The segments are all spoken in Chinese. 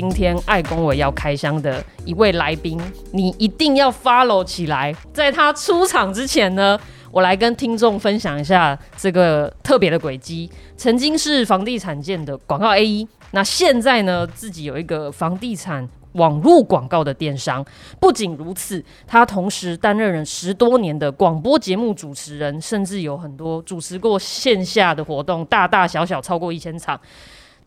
今天爱公伟要开箱的一位来宾，你一定要 follow 起来。在他出场之前呢，我来跟听众分享一下这个特别的轨迹。曾经是房地产界的广告 A 一，那现在呢，自己有一个房地产。网络广告的电商，不仅如此，他同时担任了十多年的广播节目主持人，甚至有很多主持过线下的活动，大大小小超过一千场。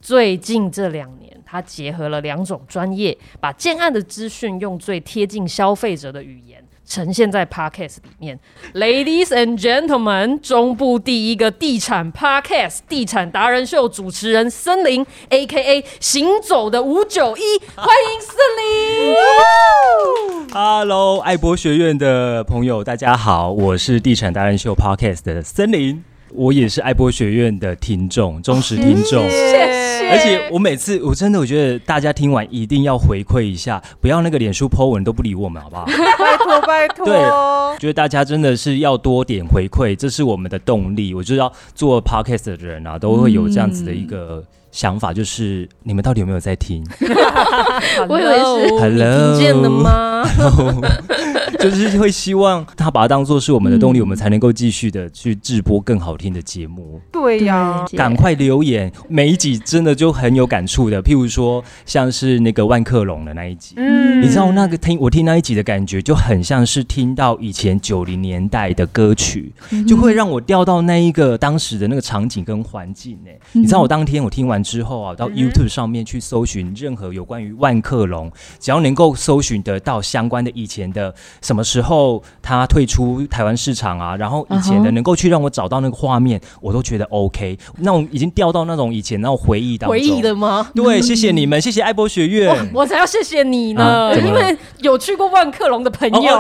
最近这两年，他结合了两种专业，把建案的资讯用最贴近消费者的语言。呈现在 podcast 里面，Ladies and Gentlemen，中部第一个地产 podcast 地产达人秀主持人森林，A.K.A 行走的五九一，欢迎森林。Hello，爱博学院的朋友，大家好，我是地产达人秀 podcast 的森林。我也是爱博学院的听众，忠实听众，谢谢。而且我每次，我真的我觉得大家听完一定要回馈一下，不要那个脸书 po 文都不理我们，好不好？拜托拜托。对，觉得大家真的是要多点回馈，这是我们的动力。我知道做 podcast 的人啊，都会有这样子的一个想法，就是你们到底有没有在听？我以为是 Hello，听见了吗？就是会希望他把它当做是我们的动力，我们才能够继续的去直播更好听的节目。对呀，赶快留言，每一集真的就很有感触的。譬如说，像是那个万克隆的那一集，嗯，你知道那个听我听那一集的感觉，就很像是听到以前九零年代的歌曲，就会让我掉到那一个当时的那个场景跟环境。呢。你知道我当天我听完之后啊，到 YouTube 上面去搜寻任何有关于万客隆，只要能够搜寻得到相关的以前的。什么时候他退出台湾市场啊？然后以前的能够去让我找到那个画面，我都觉得 OK。那种已经掉到那种以前那种回忆当中。回忆的吗？对，谢谢你们，谢谢爱博学院。我才要谢谢你呢，因为有去过万客隆的朋友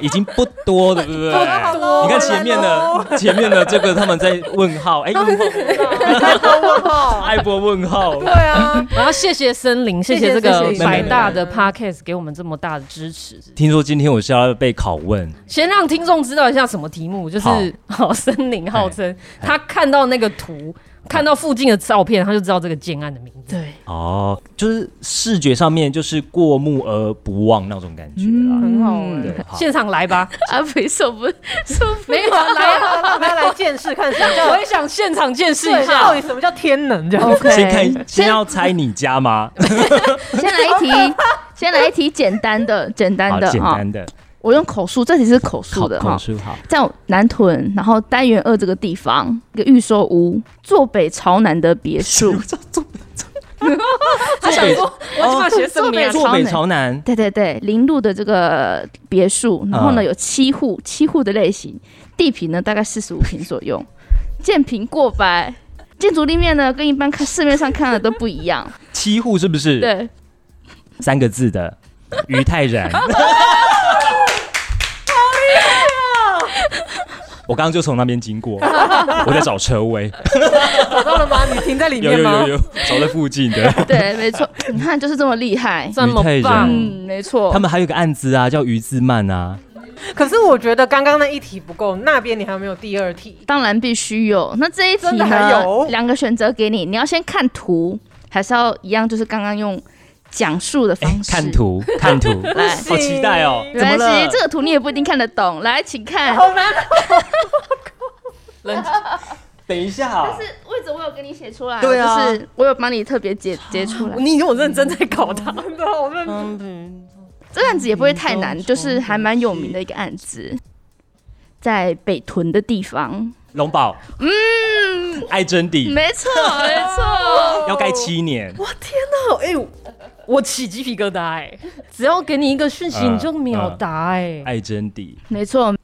已经不多了，对不对？不多。你看前面的前面的这个他们在问号，哎，问号，爱博问号。对啊，我要谢谢森林，谢谢这个百大的 Podcast 给我们这么大的支持。听说今天我是要。要被拷问，先让听众知道一下什么题目，就是好 森林号称他看到那个图，看到附近的照片，他就知道这个建案的名字。对，哦，就是视觉上面就是过目而不忘那种感觉啊，很好。对，现场来吧，阿肥受不受没有来，啊，大家来见识看什么叫，我也想现场见识一下，到底什么叫天能？这样 OK，先看，先要猜你家吗？先来一题，先来一题简单的，简单的，简单的。我用口述，这题是口述的哈。口述好，在南屯，然后单元二这个地方，一个预售屋，坐北朝南的别墅。坐北他想说，我怕写什么？坐北朝南。对对对，林路的这个别墅，然后呢有七户，七户的类型，地皮呢大概四十五平左右，建平过百，建筑立面呢跟一般看市面上看的都不一样。七户是不是？对，三个字的于泰然。我刚刚就从那边经过，我在找车位，找到了吗？你停在里面吗？有有有有，找在附近的。对，没错，你看就是这么厉害，这么棒，没错。他们还有个案子啊，叫于自曼啊。可是我觉得刚刚那一题不够，那边你还有没有第二题？当然必须有。那这一题呢？两个选择给你，你要先看图，还是要一样？就是刚刚用。讲述的方式，看图，看图，来，好期待哦！没关系，这个图你也不一定看得懂。来，请看。好难。冷静，等一下。但是位置我有给你写出来，对啊，就是我有帮你特别截 截出来。你以为我认真在搞他？真的好认真。这个案子也不会太难，就是还蛮有名的一个案子，在北屯的地方。龙宝，嗯，爱真谛，没错，没错，要盖七年。我，天哪，哎。我起鸡皮疙瘩哎！只要给你一个讯息，你就秒答哎！爱真谛，没错，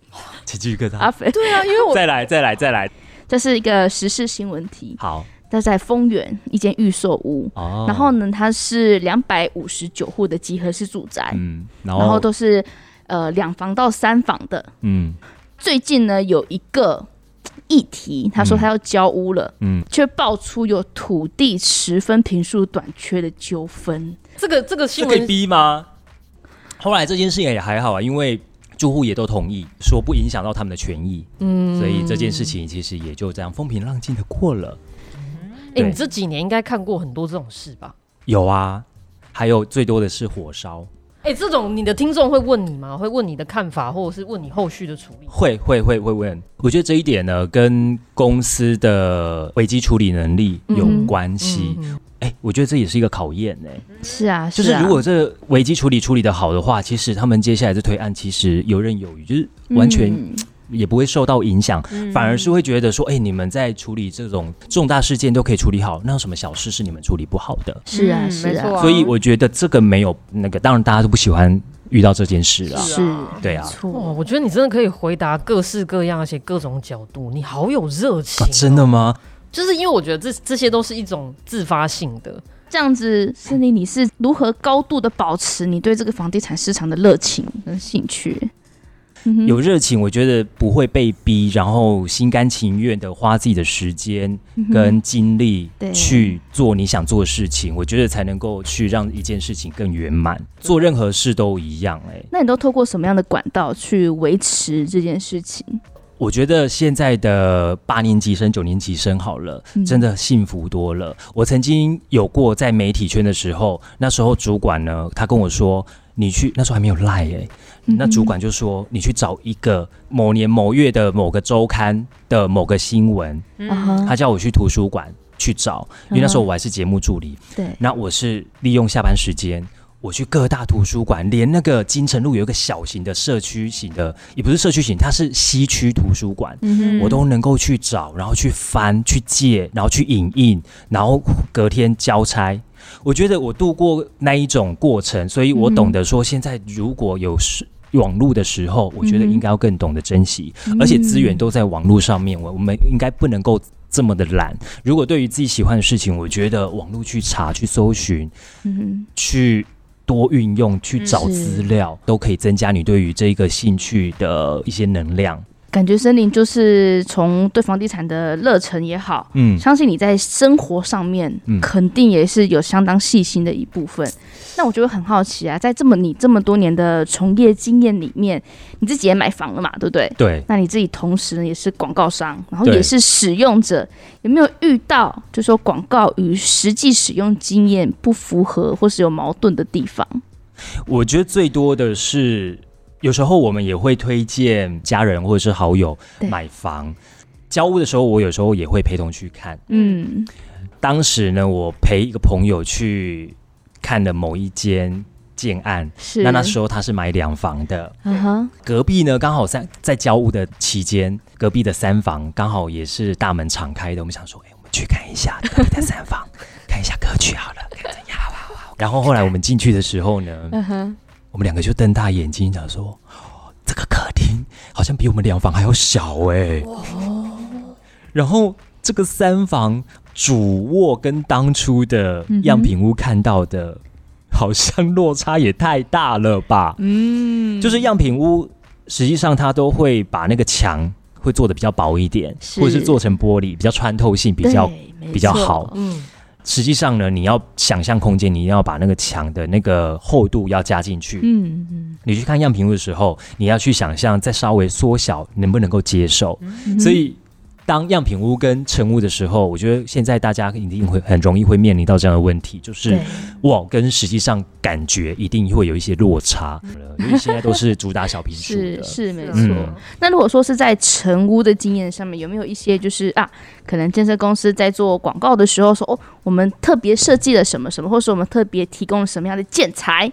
起鸡皮疙瘩。阿肥，对啊，因为我 再来再来再来，这是一个时事新闻题。好，这在丰原一间预售屋，然后呢，它是两百五十九户的集合式住宅，嗯，然后都是呃两房到三房的，嗯，最近呢有一个。议题，他说他要交屋了，嗯，却爆出有土地十分平数短缺的纠纷。这个这个新闻可以逼吗？后来这件事情也还好啊，因为住户也都同意，说不影响到他们的权益，嗯，所以这件事情其实也就这样风平浪静的过了。哎，你这几年应该看过很多这种事吧？有啊。还有最多的是火烧。哎，这种你的听众会问你吗？会问你的看法，或者是问你后续的处理？会会会会问。我觉得这一点呢，跟公司的危机处理能力有关系。哎，我觉得这也是一个考验呢。是啊，就是如果这危机处理处理的好的话，其实他们接下来的推案其实游刃有余，就是完全。也不会受到影响，反而是会觉得说，哎，你们在处理这种重大事件都可以处理好，那有什么小事是你们处理不好的？是啊，是啊。所以我觉得这个没有那个，当然大家都不喜欢遇到这件事啊。是，对啊。错，我觉得你真的可以回答各式各样而且各种角度，你好有热情。真的吗？就是因为我觉得这这些都是一种自发性的。这样子，森林，你是如何高度的保持你对这个房地产市场的热情跟兴趣？有热情，我觉得不会被逼，然后心甘情愿的花自己的时间跟精力去做你想做的事情，我觉得才能够去让一件事情更圆满。做任何事都一样，哎，那你都透过什么样的管道去维持这件事情？我觉得现在的八年级生、九年级生好了，真的幸福多了。我曾经有过在媒体圈的时候，那时候主管呢，他跟我说：“你去那时候还没有赖哎。”那主管就说：“你去找一个某年某月的某个周刊的某个新闻。”他叫我去图书馆去找，因为那时候我还是节目助理。对，那我是利用下班时间，我去各大图书馆，连那个金城路有一个小型的社区型的，也不是社区型，它是西区图书馆，我都能够去找，然后去翻、去借，然后去影印，然后隔天交差。我觉得我度过那一种过程，所以我懂得说，现在如果有事。网络的时候，我觉得应该要更懂得珍惜，而且资源都在网络上面，我我们应该不能够这么的懒。如果对于自己喜欢的事情，我觉得网络去查、去搜寻、去多运用、去找资料，都可以增加你对于这个兴趣的一些能量。感觉森林就是从对房地产的热忱也好，嗯，相信你在生活上面肯定也是有相当细心的一部分。那我觉得很好奇啊，在这么你这么多年的从业经验里面，你自己也买房了嘛，对不对？对。那你自己同时呢也是广告商，然后也是使用者，有没有遇到就说广告与实际使用经验不符合或是有矛盾的地方？我觉得最多的是。有时候我们也会推荐家人或者是好友买房。交屋的时候，我有时候也会陪同去看。嗯，当时呢，我陪一个朋友去看的某一间建案，是。那那时候他是买两房的，嗯哼，隔壁呢刚好在在交屋的期间，隔壁的三房刚好也是大门敞开的，我们想说，哎，我们去看一下隔壁的三房，看一下格局好了，看怎样，好好好。然后后来我们进去的时候呢，嗯哼。我们两个就瞪大眼睛，讲说：“这个客厅好像比我们两房还要小哎。”然后这个三房主卧跟当初的样品屋看到的，好像落差也太大了吧？嗯，就是样品屋实际上它都会把那个墙会做的比较薄一点，或者是做成玻璃，比较穿透性比较比较好。嗯。实际上呢，你要想象空间，你一定要把那个墙的那个厚度要加进去。嗯嗯。你去看样品屋的时候，你要去想象再稍微缩小，能不能够接受？所以。当样品屋跟成屋的时候，我觉得现在大家一定会很容易会面临到这样的问题，就是哇，跟实际上感觉一定会有一些落差，因为现在都是主打小平数的，是没错。那如果说是在成屋的经验上面，有没有一些就是啊，可能建设公司在做广告的时候说哦，我们特别设计了什么什么，或是我们特别提供了什么样的建材，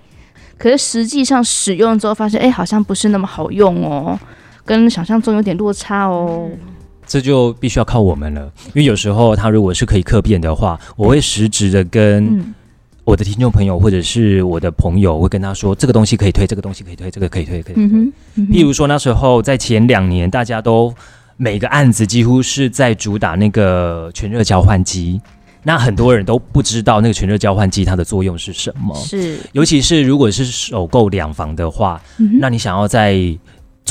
可是实际上使用之后发现，哎，好像不是那么好用哦，跟想象中有点落差哦。这就必须要靠我们了，因为有时候他如果是可以客变的话，我会实质的跟我的听众朋友或者是我的朋友，会跟他说这个东西可以推，这个东西可以推，这个可以推，可以推。譬如说那时候在前两年，大家都每个案子几乎是在主打那个全热交换机，那很多人都不知道那个全热交换机它的作用是什么。是，尤其是如果是首购两房的话，那你想要在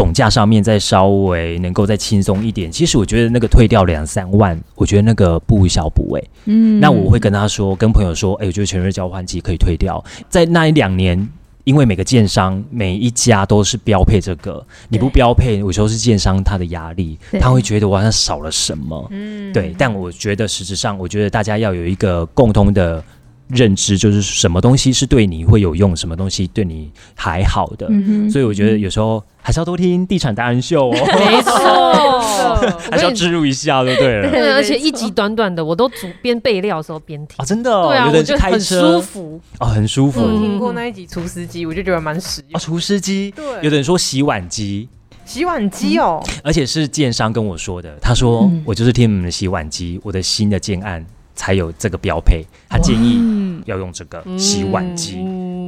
总价上面再稍微能够再轻松一点，其实我觉得那个退掉两三万，我觉得那个不小补哎。嗯，那我会跟他说，跟朋友说，哎，我觉得全日交换机可以退掉。在那一两年，因为每个建商每一家都是标配这个，你不标配，有时候是建商他的压力，他会觉得我好像少了什么。嗯，对。但我觉得实质上，我觉得大家要有一个共通的认知，就是什么东西是对你会有用，什么东西对你还好的。所以我觉得有时候还是要多听地产达人秀哦。没错，还是要植入一下，对不对？对，而且一集短短的，我都主边备料的时候边听啊，真的。对啊，我觉得很舒服哦，很舒服。听过那一集厨师机，我就觉得蛮实用。啊，厨师机，对，有的人说洗碗机。洗碗机哦，而且是建商跟我说的。他说：“我就是听你们的洗碗机，我的新的建案才有这个标配。他建议要用这个洗碗机。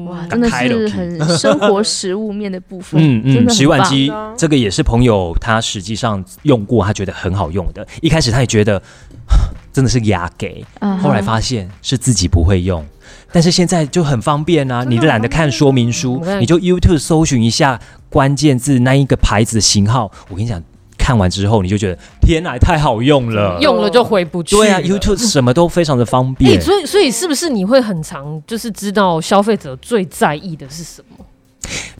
哇，真的是很生活食物面的部分。嗯嗯，洗碗机这个也是朋友他实际上用过，他觉得很好用的。一开始他也觉得 真的是牙给，后来发现是自己不会用。”但是现在就很方便啊！你懒得看说明书，你就 YouTube 搜寻一下关键字那一个牌子型号。我跟你讲，看完之后你就觉得天哪，太好用了，用了就回不去。对啊，YouTube 什么都非常的方便。所以，所以是不是你会很常就是知道消费者最在意的是什么？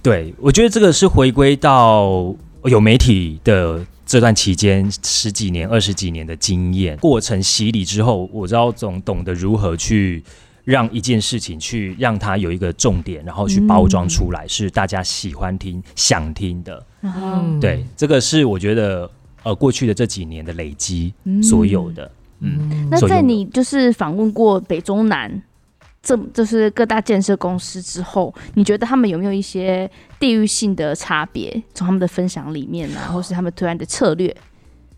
对，我觉得这个是回归到有媒体的这段期间十几年、二十几年的经验过程洗礼之后，我知道总懂得如何去。让一件事情去让它有一个重点，然后去包装出来，是大家喜欢听、想听的。对，这个是我觉得呃过去的这几年的累积所有的。嗯，那在你就是访问过北中南这就是各大建设公司之后，你觉得他们有没有一些地域性的差别？从他们的分享里面呢，或是他们推案的策略？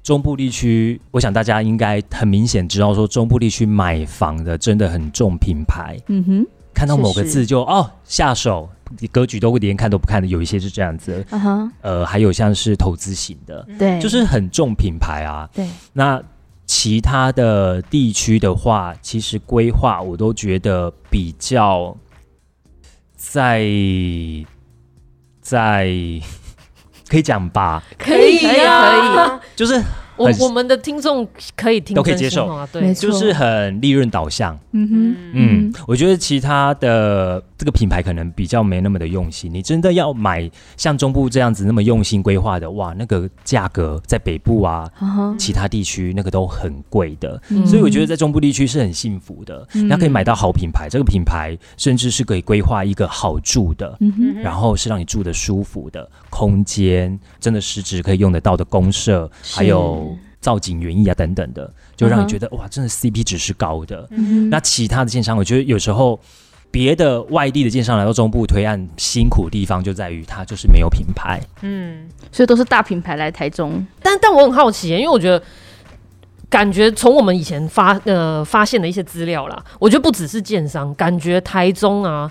中部地区，我想大家应该很明显知道，说中部地区买房的真的很重品牌。嗯哼，看到某个字就哦下手，格局都连看都不看的，有一些是这样子。嗯哼，呃，还有像是投资型的，对，就是很重品牌啊。对，那其他的地区的话，其实规划我都觉得比较在在。可以讲吧，可以可以，就是。我我们的听众可以听都可以接受。啊，对，就是很利润导向。嗯哼，嗯，我觉得其他的这个品牌可能比较没那么的用心。你真的要买像中部这样子那么用心规划的，哇，那个价格在北部啊，其他地区那个都很贵的。所以我觉得在中部地区是很幸福的，那可以买到好品牌，这个品牌甚至是可以规划一个好住的，然后是让你住的舒服的空间，真的实质可以用得到的公社，还有。造景园艺啊等等的，就让你觉得哇，真的 CP 值是高的。那其他的建商，我觉得有时候别的外地的建商来到中部推案，辛苦的地方就在于它就是没有品牌。嗯，所以都是大品牌来台中。但但我很好奇，因为我觉得感觉从我们以前发呃发现的一些资料啦，我觉得不只是建商，感觉台中啊，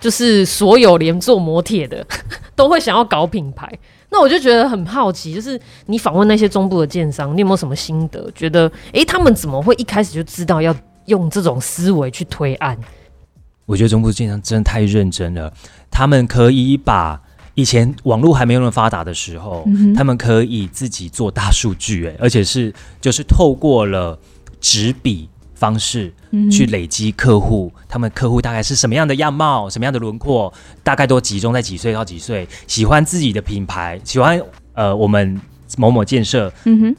就是所有连做摩铁的 都会想要搞品牌。那我就觉得很好奇，就是你访问那些中部的建商，你有没有什么心得？觉得哎，他们怎么会一开始就知道要用这种思维去推案？我觉得中部建商真的太认真了，他们可以把以前网络还没有那么发达的时候，他们可以自己做大数据，哎，而且是就是透过了纸笔。方式去累积客户，他们客户大概是什么样的样貌，什么样的轮廓，大概都集中在几岁到几岁，喜欢自己的品牌，喜欢呃我们某某建设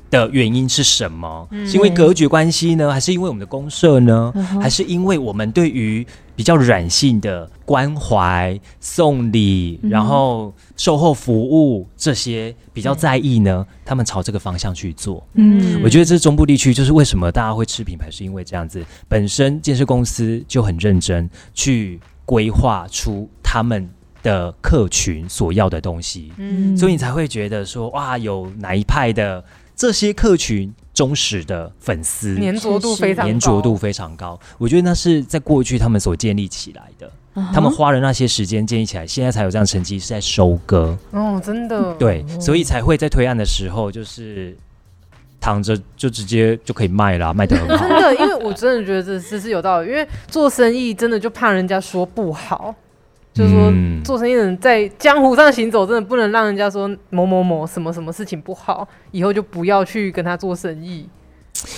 的原因是什么？是因为格局关系呢，还是因为我们的公社呢，还是因为我们对于比较软性的关怀、送礼，然后售后服务这些比较在意呢？他们朝这个方向去做。嗯，我觉得这中部地区就是为什么大家会吃品牌，是因为这样子，本身建设公司就很认真去规划出他们的客群所要的东西。嗯，所以你才会觉得说，哇，有哪一派的这些客群。忠实的粉丝，粘着度非常粘着度非常高。我觉得那是在过去他们所建立起来的，他们花了那些时间建立起来，现在才有这样成绩，是在收割。哦，真的，对，所以才会在推案的时候，就是躺着就直接就可以卖了，卖的很好。真的，因为我真的觉得这这是有道理，因为做生意真的就怕人家说不好。就是说，做生意的人在江湖上行走，真的不能让人家说某某某什么什么事情不好，以后就不要去跟他做生意。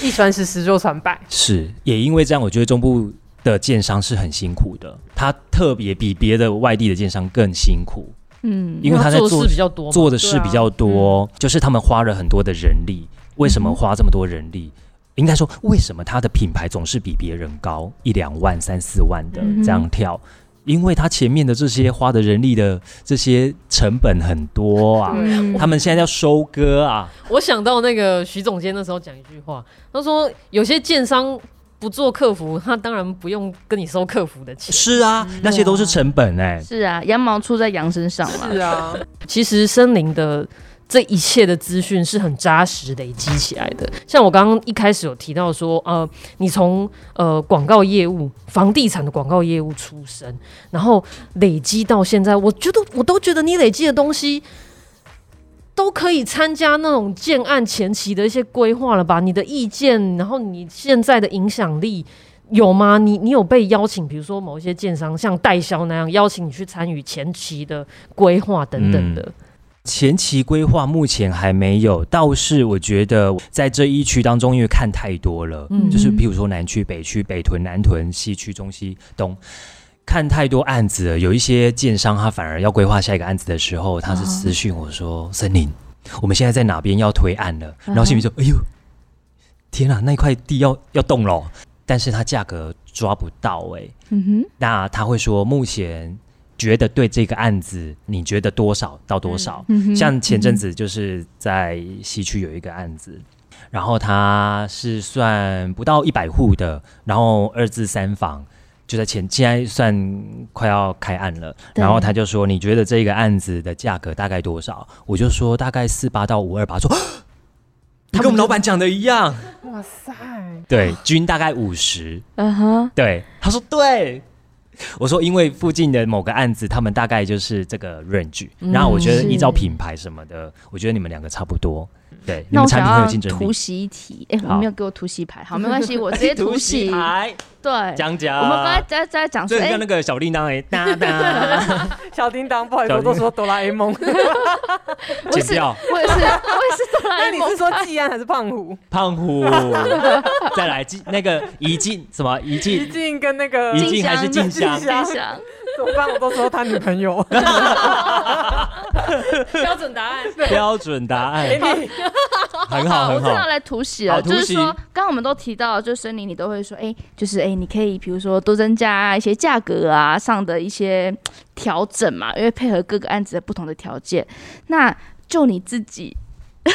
一传十，十就传百。是，也因为这样，我觉得中部的建商是很辛苦的，他特别比别的外地的建商更辛苦。嗯，因为他在做事比较多，做的事比较多，就是他们花了很多的人力。为什么花这么多人力？应该说，为什么他的品牌总是比别人高一两万、三四万的这样跳？因为他前面的这些花的人力的这些成本很多啊，他们现在要收割啊。我想到那个徐总监那时候讲一句话，他说有些建商不做客服，他当然不用跟你收客服的钱。是啊，那些都是成本哎。是啊，羊毛出在羊身上嘛。是啊，其实森林的。这一切的资讯是很扎实累积起来的。像我刚刚一开始有提到说，呃，你从呃广告业务、房地产的广告业务出身，然后累积到现在，我觉得我都觉得你累积的东西都可以参加那种建案前期的一些规划了吧？你的意见，然后你现在的影响力有吗？你你有被邀请，比如说某一些建商像代销那样邀请你去参与前期的规划等等的。前期规划目前还没有，倒是我觉得在这一区当中，因为看太多了，嗯，就是比如说南区、北区、北屯、南屯、西区、中西东，看太多案子了。有一些建商他反而要规划下一个案子的时候，他是私讯我说：“森林，我们现在在哪边要推案了？”然后心里说：“哎呦，天哪，那块地要要动了，但是他价格抓不到哎。”嗯哼，那他会说目前。觉得对这个案子，你觉得多少到多少？像前阵子就是在西区有一个案子，然后他是算不到一百户的，然后二至三房就在前，现在算快要开案了。然后他就说：“你觉得这个案子的价格大概多少？”我就说：“大概四八到五二八。”说：“ 他跟我们老板讲的一样。”哇塞！对，均大概五十。嗯哼。对，他说对。我说，因为附近的某个案子，他们大概就是这个 range，然后我觉得依照品牌什么的，我觉得你们两个差不多。对，你们产品很有竞争力。突袭一题，哎，我没有给我突袭牌，好，没关系，我直接突袭 牌。对，讲讲。我们刚才在在讲说，像那个小叮当哎，哒哒，小叮当，不好意思，我都说哆啦 A 梦。剪掉。我也是，我也是哆啦 A 梦。那你是说季安还是胖虎？胖虎。再来季那个怡静什么怡静？怡静跟那个怡静还是静香？静香。怎么办？我都说他女朋友。标准答案。标准答案。很好，很好。我要来突袭了，就是说，刚刚我们都提到，就是森林，你都会说，哎，就是哎，你可以比如说多增加一些价格啊上的一些调整嘛，因为配合各个案子的不同的条件。那就你自己，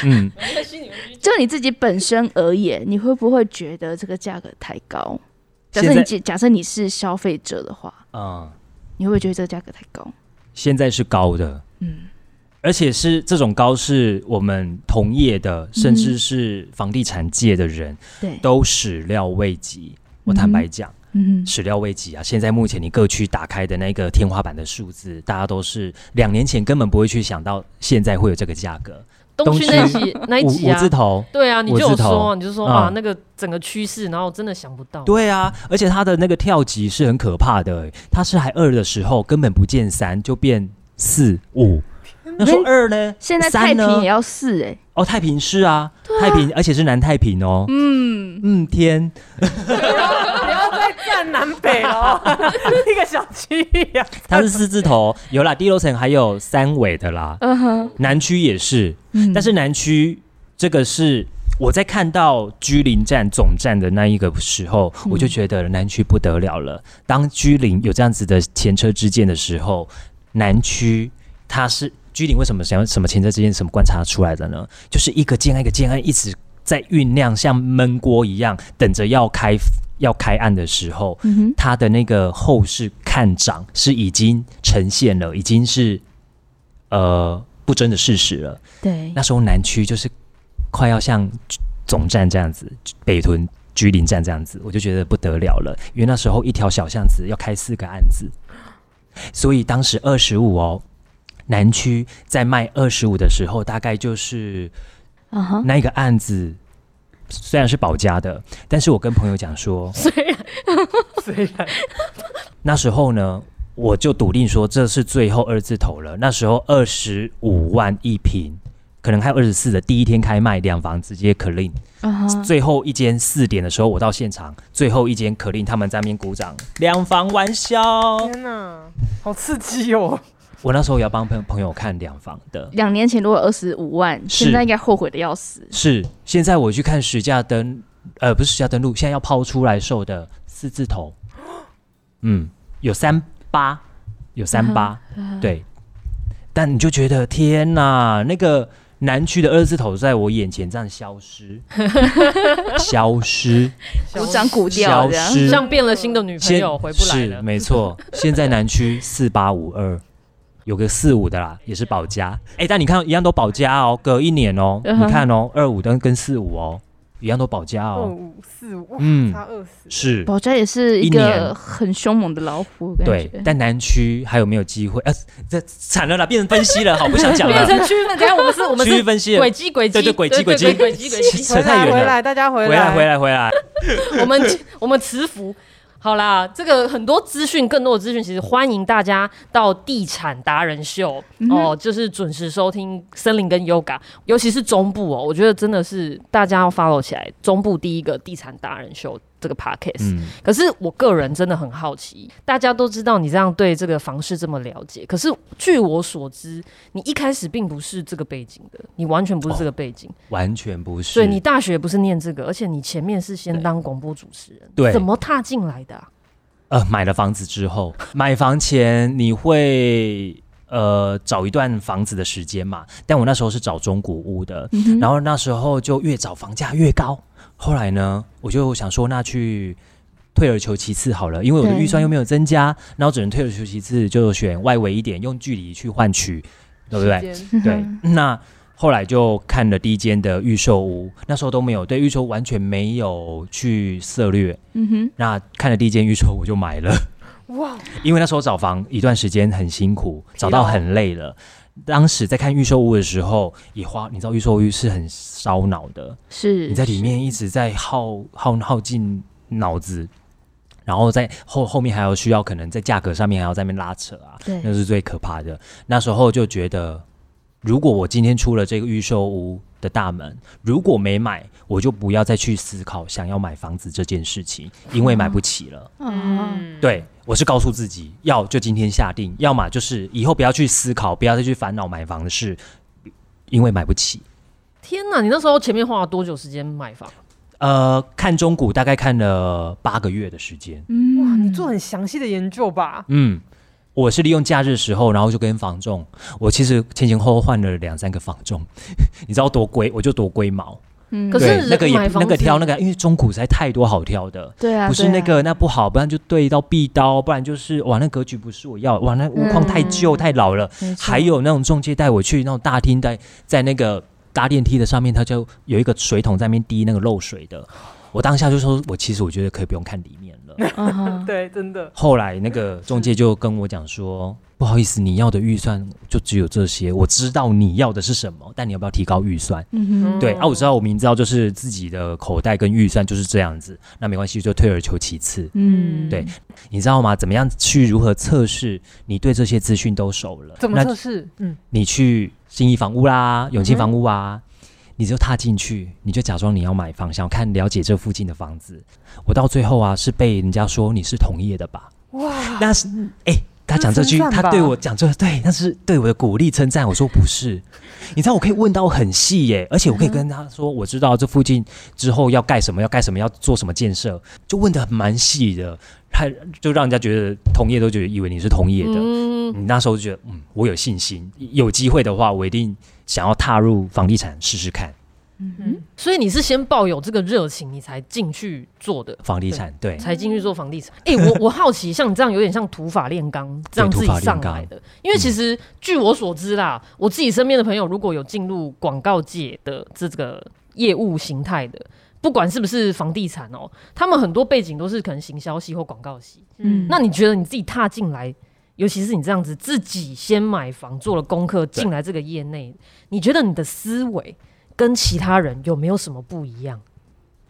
嗯，就你自己本身而言，你会不会觉得这个价格太高？假设你假假设你是消费者的话，嗯。你会不会觉得这个价格太高？现在是高的，嗯，而且是这种高，是我们同业的，甚至是房地产界的人，对，都始料未及。我坦白讲，嗯，始料未及啊！现在目前你各区打开的那个天花板的数字，大家都是两年前根本不会去想到，现在会有这个价格。东区那集 那一集啊，五字头，对啊，你就有说，你就说啊，那个整个趋势，然后真的想不到。对啊，而且它的那个跳级是很可怕的，它是还二的时候根本不见三，就变四五。那说二呢？现在太平也要四哎。哦，太平是啊，太平，而且是南太平哦。嗯嗯，天。南北哦，一个小区呀。它是四字头，有啦，低楼层还有三尾的啦。嗯哼，南区也是，但是南区这个是我在看到居林站总站的那一个时候，我就觉得南区不得了了。当居林有这样子的前车之鉴的时候，南区它是居林为什么想要什么前车之鉴？什么观察出来的呢？就是一个建案一个建案一直在酝酿，像焖锅一样，等着要开。要开案的时候，他的那个后市看涨是已经呈现了，已经是呃不争的事实了。对，那时候南区就是快要像总站这样子，北屯居林站这样子，我就觉得不得了了，因为那时候一条小巷子要开四个案子，所以当时二十五哦，南区在卖二十五的时候，大概就是那个案子。虽然是保家的，但是我跟朋友讲说，虽然虽然那时候呢，我就笃定说这是最后二字头了。那时候二十五万一平，可能还有二十四的，第一天开卖两房直接可令。最后一间四点的时候，我到现场，最后一间可令他们在那边鼓掌，两房玩笑。天哪，好刺激哦！我那时候也要帮朋朋友看两房的，两年前如果二十五万，现在应该后悔的要死。是，现在我去看实价登呃，不是实价登录，现在要抛出来售的四字头，嗯，有三八，有三八，对，但你就觉得天哪，那个。南区的二字头在我眼前这样消失，消失，鼓掌鼓掉，消失，像变了心的女朋友回不来了。没错，现在南区四八五二有个四五的啦，也是保家。哎，但你看一样都保家哦，隔一年哦，你看哦，二五跟跟四五哦。一样都保家哦，二五四五，嗯，差二十，是保家也是一个很凶猛的老虎，对。但南区还有没有机会？呃，这惨了啦，变成分析了，好 不想讲了。变成区分，等下我们是我们 区域分析，轨迹轨迹，对对轨迹轨迹轨迹轨迹，扯太远了。回来，大家回来，回来回来回来。我们我们磁浮。好啦，这个很多资讯，更多的资讯，其实欢迎大家到地产达人秀哦，就是准时收听森林跟 Yoga，尤其是中部哦，我觉得真的是大家要 follow 起来，中部第一个地产达人秀。这个 podcast，可是我个人真的很好奇，大家都知道你这样对这个房市这么了解，可是据我所知，你一开始并不是这个背景的，你完全不是这个背景，完全不是。对，你大学不是念这个，而且你前面是先当广播主持人，对，怎么踏进来的？呃，买了房子之后，买房前你会呃找一段房子的时间嘛？但我那时候是找中古屋的，然后那时候就越找房价越高。后来呢，我就想说，那去退而求其次好了，因为我的预算又没有增加，那我只能退而求其次，就选外围一点，用距离去换取，对不对？对。那后来就看了第一间的预售屋，那时候都没有对预售完全没有去策略。嗯哼。那看了第一间预售，我就买了。哇！因为那时候找房一段时间很辛苦，找到很累了。当时在看预售屋的时候，也花，你知道预售屋是很烧脑的，是。你在里面一直在耗耗耗尽脑子，然后在后后面还有需要可能在价格上面还要在那边拉扯啊，那是最可怕的。那时候就觉得，如果我今天出了这个预售屋的大门，如果没买，我就不要再去思考想要买房子这件事情，因为买不起了。嗯，对。我是告诉自己，要就今天下定，要么就是以后不要去思考，不要再去烦恼买房的事，因为买不起。天哪！你那时候前面花了多久时间买房？呃，看中股大概看了八个月的时间。嗯，哇，你做很详细的研究吧？嗯，我是利用假日时候，然后就跟房仲，我其实前前后后换了两三个房仲，你知道多龟，我就多龟毛。可是那个也那个挑那个，因为中古实在太多好挑的。对啊，不是那个那不好，不然就对到壁刀，不然就是哇那格局不是我要，哇那屋况太旧太老了。还有那种中介带我去那种大厅，在在那个搭电梯的上面，他就有一个水桶在那边滴那个漏水的。我当下就说，我其实我觉得可以不用看里面了。对，真的。后来那个中介就跟我讲说，不好意思，你要的预算就只有这些。我知道你要的是什么，但你要不要提高预算？嗯哼。对啊，我知道，我明知道就是自己的口袋跟预算就是这样子，那没关系，就退而求其次。嗯，对，你知道吗？怎么样去如何测试你对这些资讯都熟了？怎么测试？嗯，你去新义房屋啦，永庆房屋啊。你就踏进去，你就假装你要买房，想看了解这附近的房子。我到最后啊，是被人家说你是同业的吧？哇！那是哎，他讲这句，他对我讲这对，那是对我的鼓励称赞。我说不是，你知道我可以问到很细耶，而且我可以跟他说，我知道这附近之后要盖什么，要盖什么，要做什么建设，就问的蛮细的，他就让人家觉得同业都觉得以为你是同业的。嗯，你那时候就觉得嗯，我有信心，有机会的话，我一定。想要踏入房地产试试看，嗯哼，所以你是先抱有这个热情，你才进去做的房地产，对，才进去做房地产。哎，我 我好奇，像你这样有点像土法炼钢，这样自己上来的。因为其实据我所知啦，我自己身边的朋友如果有进入广告界的这个业务形态的，不管是不是房地产哦，他们很多背景都是可能行销系或广告系。嗯，那你觉得你自己踏进来？尤其是你这样子自己先买房做了功课进来这个业内，你觉得你的思维跟其他人有没有什么不一样？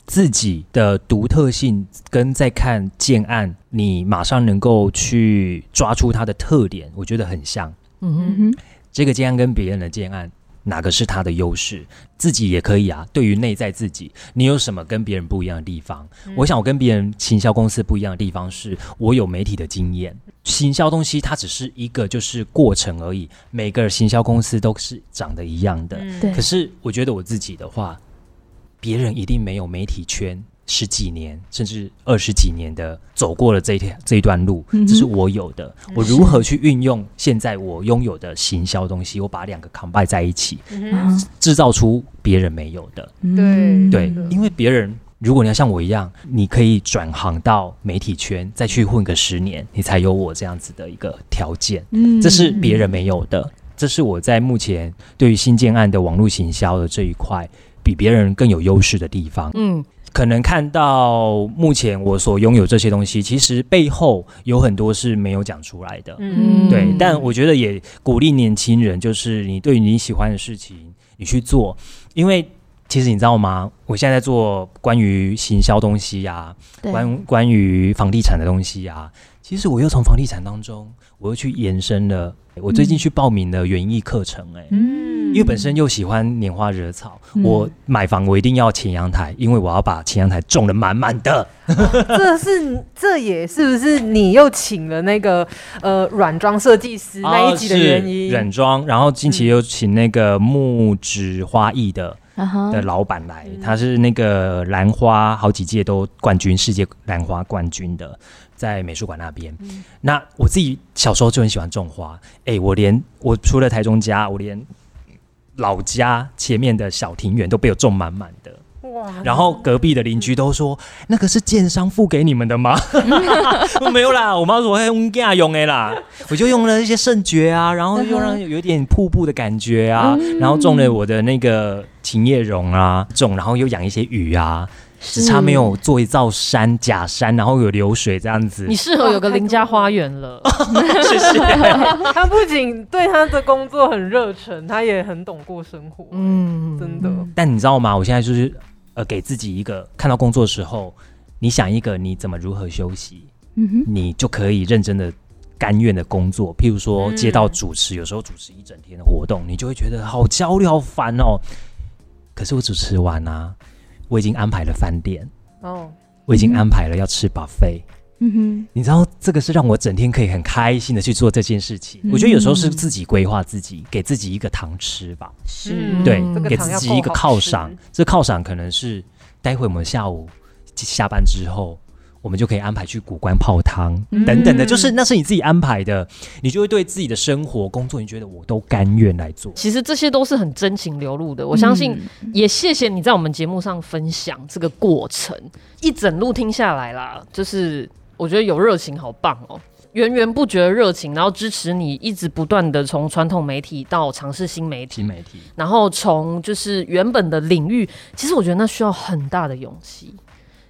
自己的独特性跟在看建案，你马上能够去抓出它的特点，我觉得很像。嗯哼哼，这个建案跟别人的建案。哪个是他的优势？自己也可以啊。对于内在自己，你有什么跟别人不一样的地方？我想我跟别人行销公司不一样的地方是，我有媒体的经验。行销东西它只是一个就是过程而已，每个行销公司都是长得一样的。可是我觉得我自己的话。别人一定没有媒体圈十几年甚至二十几年的走过了这一条这一段路，这是我有的。我如何去运用现在我拥有的行销东西？我把两个 combine 在一起，制造出别人没有的。对对，因为别人如果你要像我一样，你可以转行到媒体圈，再去混个十年，你才有我这样子的一个条件。嗯，这是别人没有的。这是我在目前对于新建案的网络行销的这一块。比别人更有优势的地方，嗯，可能看到目前我所拥有这些东西，其实背后有很多是没有讲出来的，嗯，对。但我觉得也鼓励年轻人，就是你对于你喜欢的事情，你去做，因为其实你知道吗？我现在在做关于行销东西呀，关关于房地产的东西呀，其实我又从房地产当中，我又去延伸了。我最近去报名了园艺课程，哎，嗯，因为本身又喜欢拈花惹草，我买房我一定要前阳台，因为我要把前阳台种的满满的。这是这也是不是你又请了那个呃软装设计师那一集的原因？软装，然后近期又请那个木质花艺的的老板来，他是那个兰花好几届都冠军，世界兰花冠军的。在美术馆那边，那我自己小时候就很喜欢种花。哎，我连我除了台中家，我连老家前面的小庭院都被我种满满的。哇！然后隔壁的邻居都说：“那个是建商付给你们的吗？” 没有啦，我妈说：“用家用的啦。”我就用了一些圣蕨啊，然后又让有点瀑布的感觉啊，然后种了我的那个琴叶榕啊，种，然后又养一些鱼啊。只差没有做一座山假山，然后有流水这样子。你适合有个邻家花园了。谢谢。他不仅对他的工作很热忱，他也很懂过生活。嗯，真的。但你知道吗？我现在就是呃，给自己一个看到工作的时候，你想一个你怎么如何休息，嗯哼，你就可以认真的、甘愿的工作。譬如说接到主持，有时候主持一整天的活动，你就会觉得好焦虑、好烦哦。可是我主持完啊。我已经安排了饭店哦，我已经安排了要吃 buffet。嗯哼，你知道这个是让我整天可以很开心的去做这件事情。我觉得有时候是自己规划自己，给自己一个糖吃吧。是，对，给自己一个犒赏。这犒赏可能是待会我们下午下班之后。我们就可以安排去古关泡汤等等的，就是那是你自己安排的，你就会对自己的生活、工作，你觉得我都甘愿来做。其实这些都是很真情流露的，我相信也谢谢你在我们节目上分享这个过程，一整路听下来啦，就是我觉得有热情，好棒哦，源源不绝的热情，然后支持你一直不断的从传统媒体到尝试新媒体，新媒体，然后从就是原本的领域，其实我觉得那需要很大的勇气。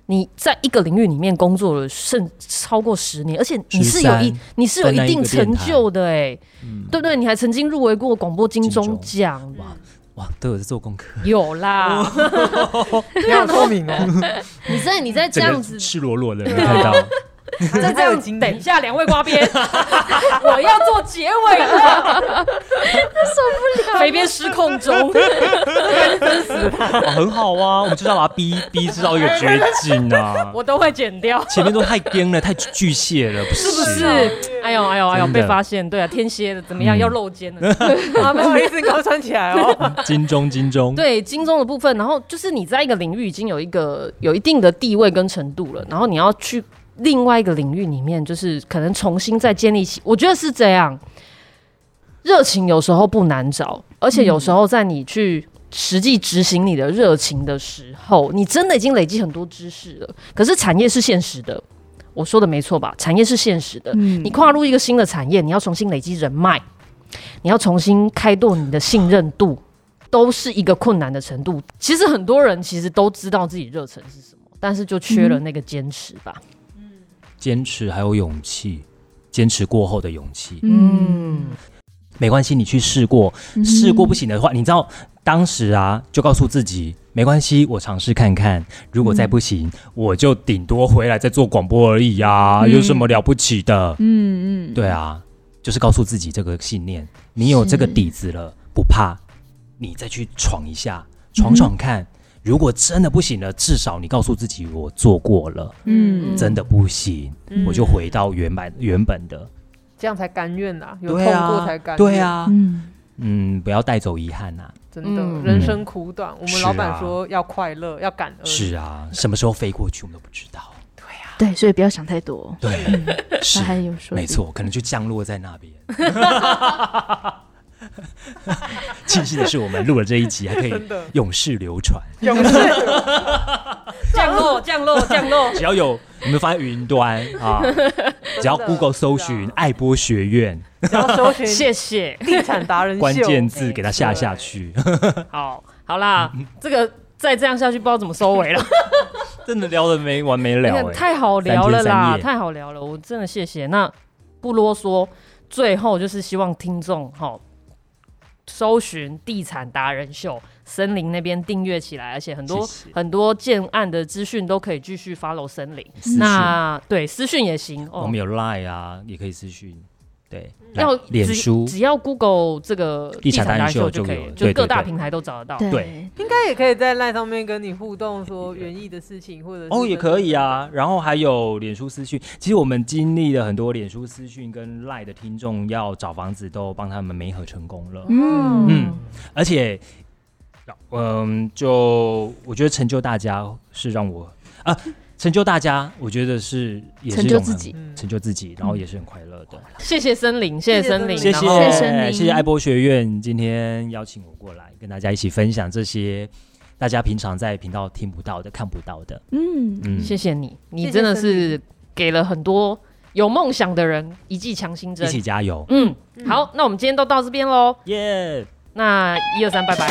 你在一个领域里面工作了甚超过十年，而且你是有一你是有一定成就的哎，对不对？你还曾经入围过广播金钟奖，哇哇，都有在做功课，有啦，你好聪明哦！你在你在这样子赤裸裸的 看到。再这样，等一下，两位瓜边，我要做结尾了，受不了，肥边失控中，死很好啊，我们就是要把它逼逼制造一个绝境啊，我都会剪掉，前面都太颠了，太巨蟹了，是不是？哎呦哎呦哎呦，被发现，对啊，天蝎的怎么样？要露肩了，不好意思，给我穿起来哦。金钟金钟，对金钟的部分，然后就是你在一个领域已经有一个有一定的地位跟程度了，然后你要去。另外一个领域里面，就是可能重新再建立起，我觉得是这样。热情有时候不难找，而且有时候在你去实际执行你的热情的时候，你真的已经累积很多知识了。可是产业是现实的，我说的没错吧？产业是现实的，你跨入一个新的产业，你要重新累积人脉，你要重新开拓你的信任度，都是一个困难的程度。其实很多人其实都知道自己热忱是什么，但是就缺了那个坚持吧。坚持还有勇气，坚持过后的勇气。嗯，没关系，你去试过，试过不行的话，你知道当时啊，就告诉自己没关系，我尝试看看，如果再不行，我就顶多回来再做广播而已呀，有什么了不起的？嗯嗯，对啊，就是告诉自己这个信念，你有这个底子了，不怕，你再去闯一下，闯闯看。如果真的不行了，至少你告诉自己我做过了。嗯，真的不行，我就回到原版原本的，这样才甘愿呐。有痛过才甘愿。对啊，嗯嗯，不要带走遗憾呐。真的，人生苦短，我们老板说要快乐，要感恩。是啊，什么时候飞过去我们都不知道。对啊，对，所以不要想太多。对，是，还有说，没错，可能就降落在那边。庆幸的是，我们录了这一集，还可以 永世流传。永世降落，降落，降落。只要有你们放在云端啊，只要 Google 搜寻爱播学院，只要搜寻谢谢地产达人关键字，给它下下去。好，好啦，这个再这样下去，不知道怎么收尾了。真的聊的没完没了，太好聊了啦，太好聊了。我真的谢谢。那不啰嗦，最后就是希望听众哈。搜寻地产达人秀，森林那边订阅起来，而且很多很多建案的资讯都可以继续 follow 森林。那对私讯也行，我们有 line 啊，也可以私讯。对，要脸书，只要 Google 这个地产达人秀就可以，就各大平台都找得到。对，应该也可以在 line 上面跟你互动，说园艺的事情，或者哦也可以啊。然后还有脸书私讯，其实我们经历了很多脸书私讯跟 line 的听众要找房子，都帮他们媒合成功了。嗯嗯，而且，嗯，就我觉得成就大家是让我啊。成就大家，我觉得是也是成就自己，成就自己，然后也是很快乐的。谢谢森林，谢谢森林，谢谢谢谢爱博学院今天邀请我过来，跟大家一起分享这些大家平常在频道听不到的、看不到的。嗯嗯，谢谢你，你真的是给了很多有梦想的人一剂强心针，一起加油。嗯，好，那我们今天都到这边喽。耶，那一二三，拜拜。